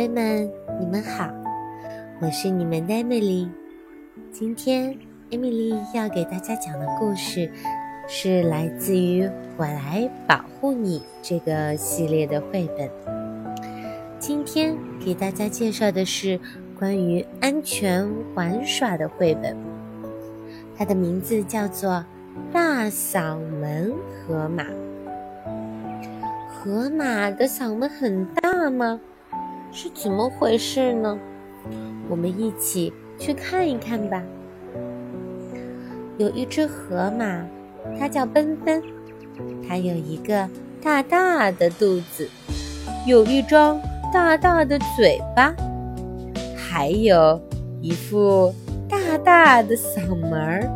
贝们，你们好，我是你们的艾米丽。今天艾米丽要给大家讲的故事，是来自于《我来保护你》这个系列的绘本。今天给大家介绍的是关于安全玩耍的绘本，它的名字叫做《大嗓门河马》。河马的嗓门很大吗？是怎么回事呢？我们一起去看一看吧。有一只河马，它叫奔奔，它有一个大大的肚子，有一张大大的嘴巴，还有一副大大的嗓门儿。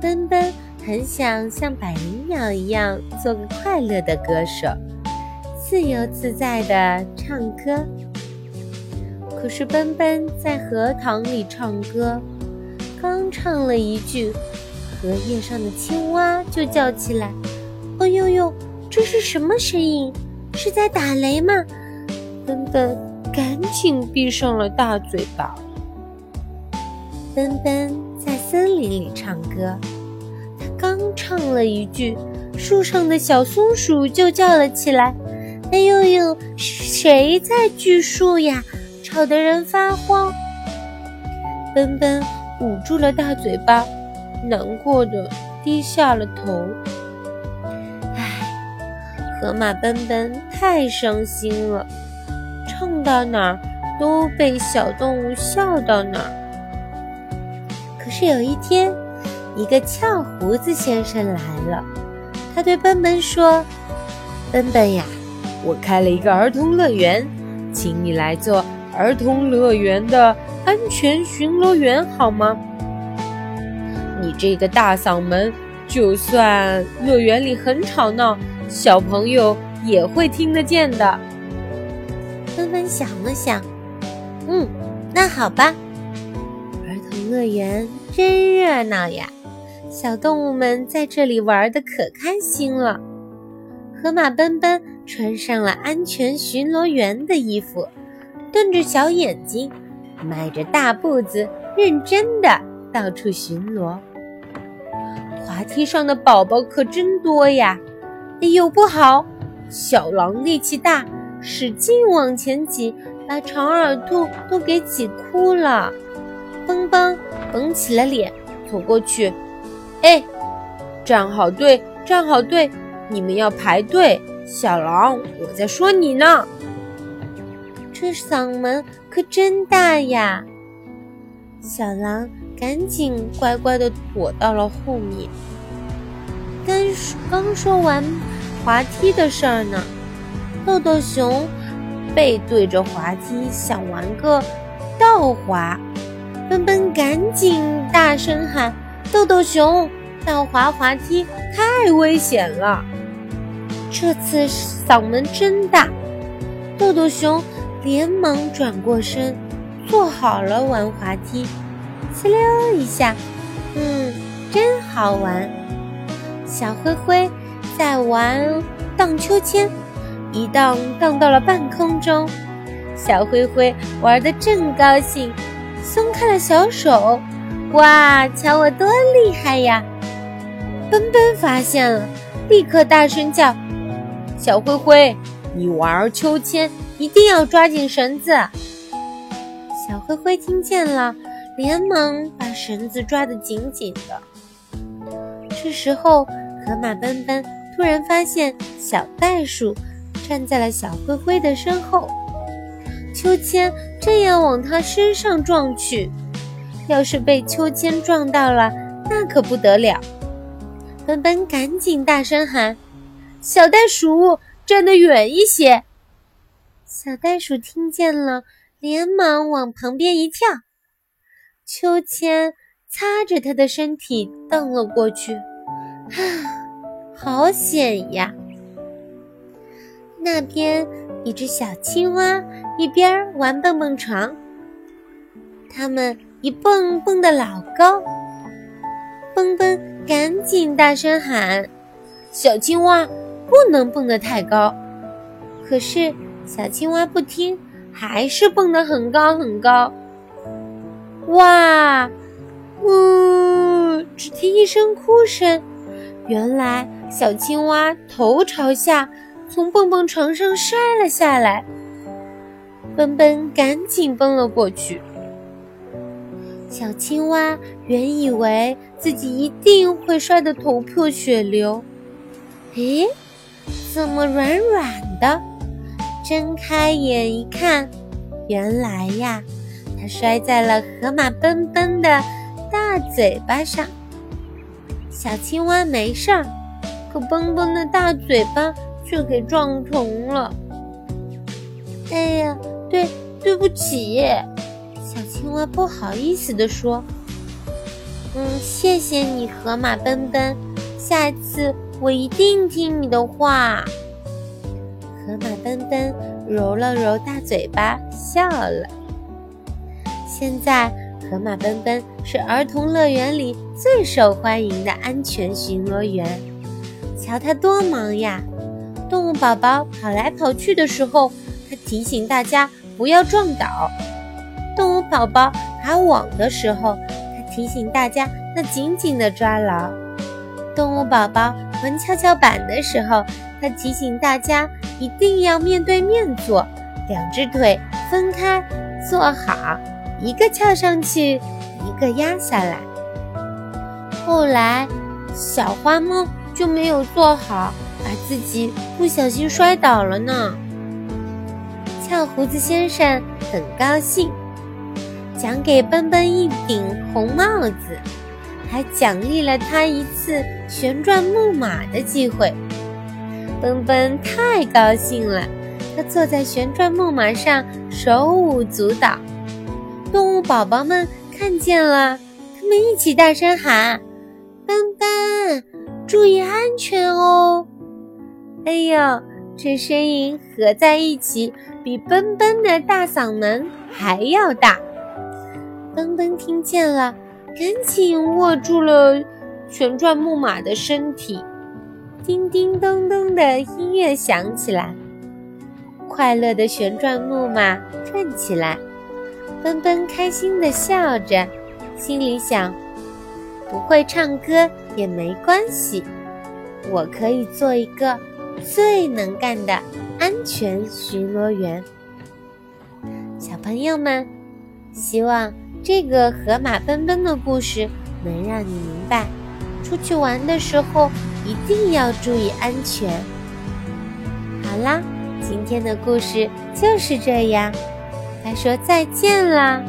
奔奔。很想像百灵鸟一样做个快乐的歌手，自由自在的唱歌。可是奔奔在荷塘里唱歌，刚唱了一句，荷叶上的青蛙就叫起来：“哦呦呦，这是什么声音？是在打雷吗？”奔奔赶紧闭上了大嘴巴。奔奔在森林里唱歌。他刚唱了一句，树上的小松鼠就叫了起来：“哎呦呦，谁在锯树呀？吵得人发慌。”奔奔捂住了大嘴巴，难过的低下了头。唉，河马奔奔太伤心了，唱到哪儿都被小动物笑到哪儿。可是有一天。一个翘胡子先生来了，他对奔奔说：“奔奔呀，我开了一个儿童乐园，请你来做儿童乐园的安全巡逻员好吗？你这个大嗓门，就算乐园里很吵闹，小朋友也会听得见的。”奔奔想了想，嗯，那好吧。儿童乐园真热闹呀！小动物们在这里玩的可开心了。河马奔奔穿上了安全巡逻员的衣服，瞪着小眼睛，迈着大步子，认真的到处巡逻。滑梯上的宝宝可真多呀！哎呦，不好！小狼力气大，使劲往前挤，把长耳兔都给挤哭了。蹦蹦绷起了脸，走过去。哎，站好队，站好队！你们要排队。小狼，我在说你呢。这嗓门可真大呀！小狼赶紧乖乖的躲到了后面。刚刚说完滑梯的事儿呢，豆豆熊背对着滑梯想玩个倒滑，奔奔赶紧大声喊。豆豆熊倒滑滑梯太危险了，这次嗓门真大。豆豆熊连忙转过身，坐好了玩滑梯，呲溜一下，嗯，真好玩。小灰灰在玩荡秋千，一荡荡到了半空中，小灰灰玩得正高兴，松开了小手。哇，瞧我多厉害呀！奔奔发现了，立刻大声叫：“小灰灰，你玩秋千一定要抓紧绳子！”小灰灰听见了，连忙把绳子抓得紧紧的。这时候，河马奔奔突然发现小袋鼠站在了小灰灰的身后，秋千正要往它身上撞去。要是被秋千撞到了，那可不得了！奔奔赶紧大声喊：“小袋鼠，站得远一些！”小袋鼠听见了，连忙往旁边一跳，秋千擦着它的身体荡了过去。啊，好险呀！那边一只小青蛙一边玩蹦蹦床，它们。一蹦蹦的老高，蹦蹦赶紧大声喊：“小青蛙不能蹦得太高。”可是小青蛙不听，还是蹦得很高很高。哇，呜！只听一声哭声，原来小青蛙头朝下从蹦蹦床上摔了下来。奔奔赶紧奔了过去。小青蛙原以为自己一定会摔得头破血流，诶，怎么软软的？睁开眼一看，原来呀，它摔在了河马奔奔的大嘴巴上。小青蛙没事儿，可奔奔的大嘴巴却给撞疼了。哎呀，对，对不起。小青蛙不好意思地说：“嗯，谢谢你，河马奔奔，下次我一定听你的话。”河马奔奔揉了揉大嘴巴，笑了。现在，河马奔奔是儿童乐园里最受欢迎的安全巡逻员。瞧他多忙呀！动物宝宝跑来跑去的时候，他提醒大家不要撞倒。动物宝宝爬网的时候，他提醒大家要紧紧的抓牢；动物宝宝玩跷跷板的时候，他提醒大家一定要面对面坐，两只腿分开坐好，一个翘上去，一个压下来。后来，小花猫就没有坐好，把自己不小心摔倒了呢。翘胡子先生很高兴。奖给奔奔一顶红帽子，还奖励了他一次旋转木马的机会。奔奔太高兴了，他坐在旋转木马上手舞足蹈。动物宝宝们看见了，他们一起大声喊：“奔奔，注意安全哦！”哎呦，这声音合在一起，比奔奔的大嗓门还要大。奔奔听见了，赶紧握住了旋转木马的身体。叮叮咚咚的音乐响起来，快乐的旋转木马转起来。奔奔开心的笑着，心里想：不会唱歌也没关系，我可以做一个最能干的安全巡逻员。小朋友们，希望。这个河马奔奔的故事能让你明白，出去玩的时候一定要注意安全。好啦，今天的故事就是这样，该说再见啦。